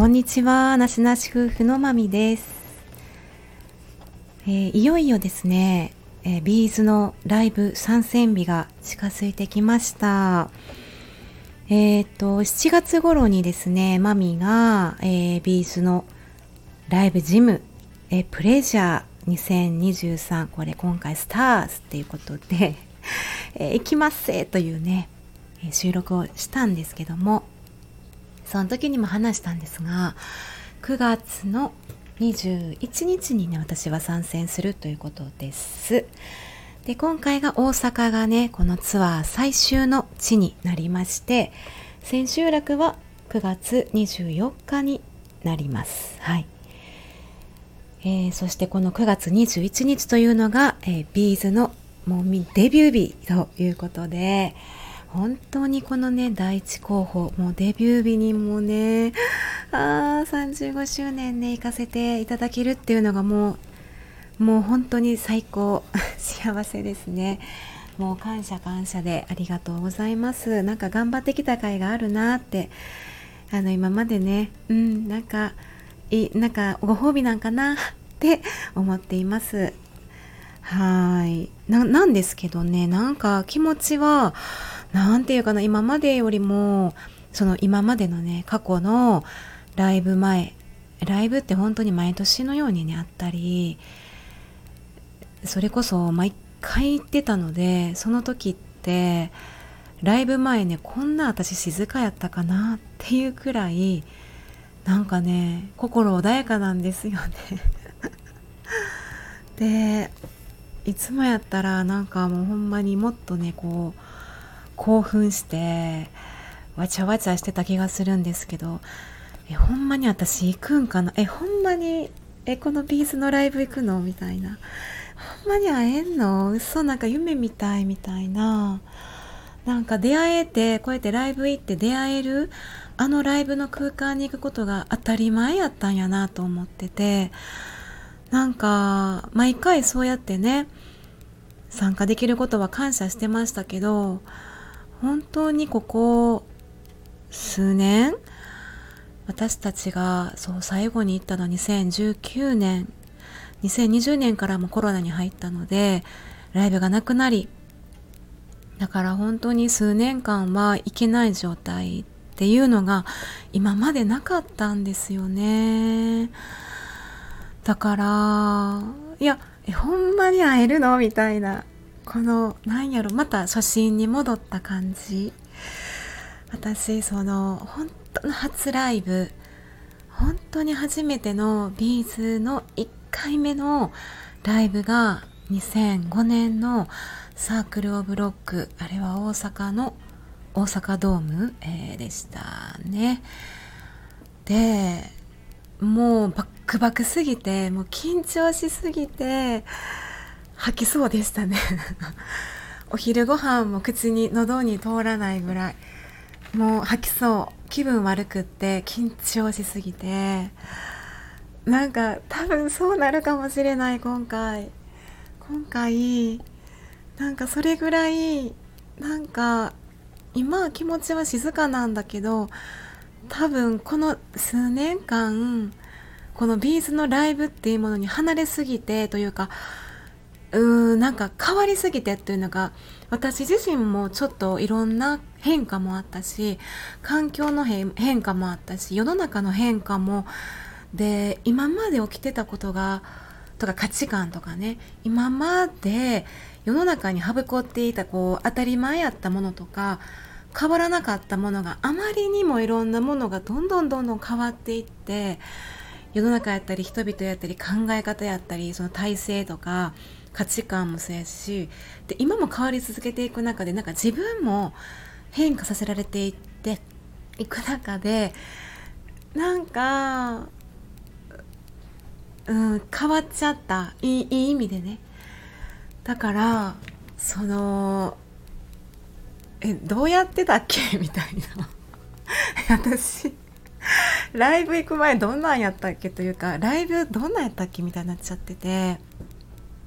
こんにちは、なしなし夫婦のまみです、えー、いよいよですね、えー、 B'z のライブ参戦日が近づいてきました。えっ、と、7月頃にですね、マミが、えー、 B'z の LIVE-GYM、え、 Pleasure 2023、これ今回 STARS っていうことで、えー、行きますぜというね、収録をしたんですけども、その時にも話したんですが9月の21日にね私は参戦するということです。で今回が大阪がねこのツアー最終の地になりまして千秋楽は9月24日になります。はい。えー、そしてこの9月21日というのが、えー、ビーズのもうデビュー日ということで、本当にこのね第一候補もうデビュー日にもねあ35周年ね行かせていただけるっていうのがもうもう本当に最高 幸せですね。もう感謝感謝でありがとうございます。なんか頑張ってきた甲斐があるなってあの今までねうんなんかいなんかご褒美なんかなって思っています。はい。なんですけどねなんか気持ちは何て言うかな今までよりもその今までのね過去のライブ前ライブって本当に毎年のようにねあったりそれこそ毎回行ってたのでその時ってライブ前ねこんな私静かやったかなっていうくらいなんかね心穏やかなんですよね。でいつもやったらなんかもうほんまにもっとねこう興奮してわちゃわちゃしてた気がするんですけどえほんまに私行くんかな？えほんまにえこのビーズのライブ行くの？みたいな。ほんまに会えんの？嘘なんか夢みたいみたいな。なんか出会えてこうやってライブ行って出会えるあのライブの空間に行くことが当たり前やったんやなと思っててなんか毎回そうやってね参加できることは感謝してましたけど本当にここ数年私たちがそう最後に行ったのは2019年2020年からもコロナに入ったのでライブがなくなりだから本当に数年間は行けない状態っていうのが今までなかったんですよね。だからいやほんまに会えるの？みたいな。このなんやろまた初心に戻った感じ。私その本当の初ライブ本当に初めてのビーズの1回目のライブが2005年のサークル・オブ・ロックあれは大阪の大阪ドーム、えー、でしたね。でもうバックバックすぎてもう緊張しすぎて吐きそうでしたね。お昼ご飯も口に喉に通らないぐらい。もう吐きそう。気分悪くって緊張しすぎて。なんか多分そうなるかもしれない今回。今回なんかそれぐらいなんか今は気持ちは静かなんだけど多分この数年間このビーズのライブっていうものに離れすぎてというかうーんなんか変わりすぎてっていうのが私自身もちょっといろんな変化もあったし環境の変化もあったし世の中の変化もで今まで起きてたことがとか価値観とかね今まで世の中にはびこっていたこう当たり前やったものとか変わらなかったものがあまりにもいろんなものがどんどんどんどん変わっていって世の中やったり人々やったり考え方やったりその体制とか価値観もそうやしで今も変わり続けていく中でなんか自分も変化させられていっていく中でなんか、うん、変わっちゃった。いいいい意味でね。だからそのえどうやってたっけ？みたいな。私ライブ行く前どんなんやったっけ？というかライブどんなんやったっけ？みたいになっちゃってて。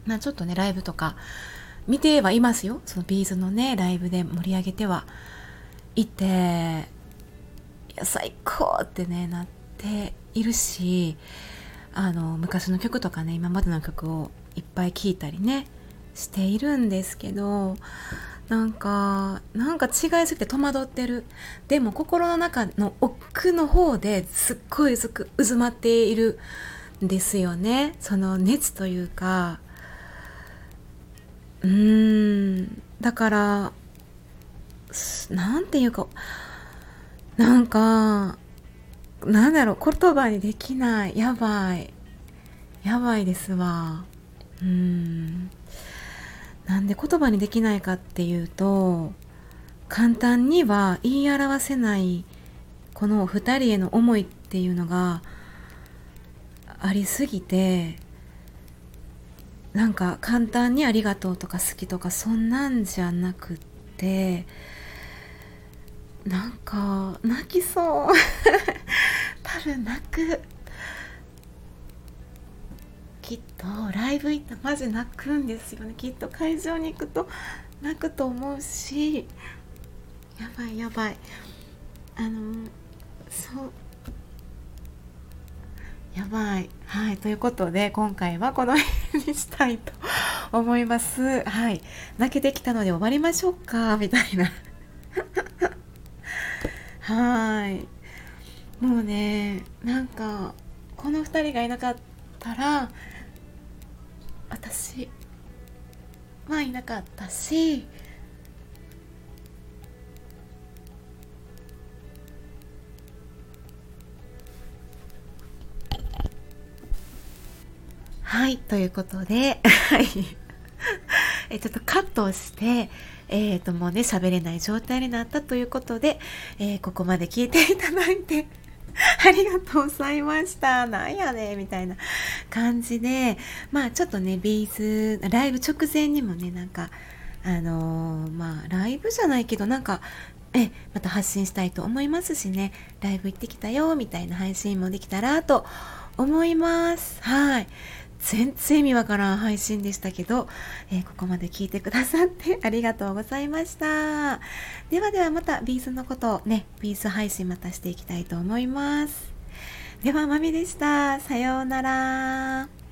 まあちょっとねライブとか見てはいますよ。そのビーズのねライブで盛り上げては。いていや最高ってねなっているしあの昔の曲とかね今までの曲をいっぱい聴いたりねしているんですけどなんかなんか違いすぎて戸惑ってる。でも心の中の奥の方ですっごい渦まっているんですよね。その熱というかうん。だからなんていうかなんかなんだろう言葉にできない。やばい。やばいですわ。うん。なんで言葉にできないかっていうと簡単には言い表せないこの2人への思いっていうのがありすぎてなんか簡単に「ありがとう」とか「好き」とかそんなんじゃなくってなんか泣きそう。多分泣く。きっとライブ行ったらマジ泣くんですよね。きっと会場に行くと泣くと思うし。やばいやばい。あのそう。やばい。はい。ということで今回はこの辺にしたいと思います。はい。泣けてきたので終わりましょうかみたいな。はい。もうねなんかこの2人がいなかったら私はいなかったしはいということではい えちょっとカットをしてえー、ともうね喋れない状態になったということで、えー、ここまで聞いていただいて ありがとうございました。なんやねみたいな感じで、まあちょっとね、 B'z、ライブ直前にもね、なんか、あのー、まあライブじゃないけど、なんか、え、また発信したいと思いますしね、ライブ行ってきたよ、みたいな配信もできたらと思います。はい。全然意味わからん配信でしたけど、えー、ここまで聞いてくださって ありがとうございました。ではではまた B'z のことをね、 B'z 配信またしていきたいと思います。では、まみでした。さようなら。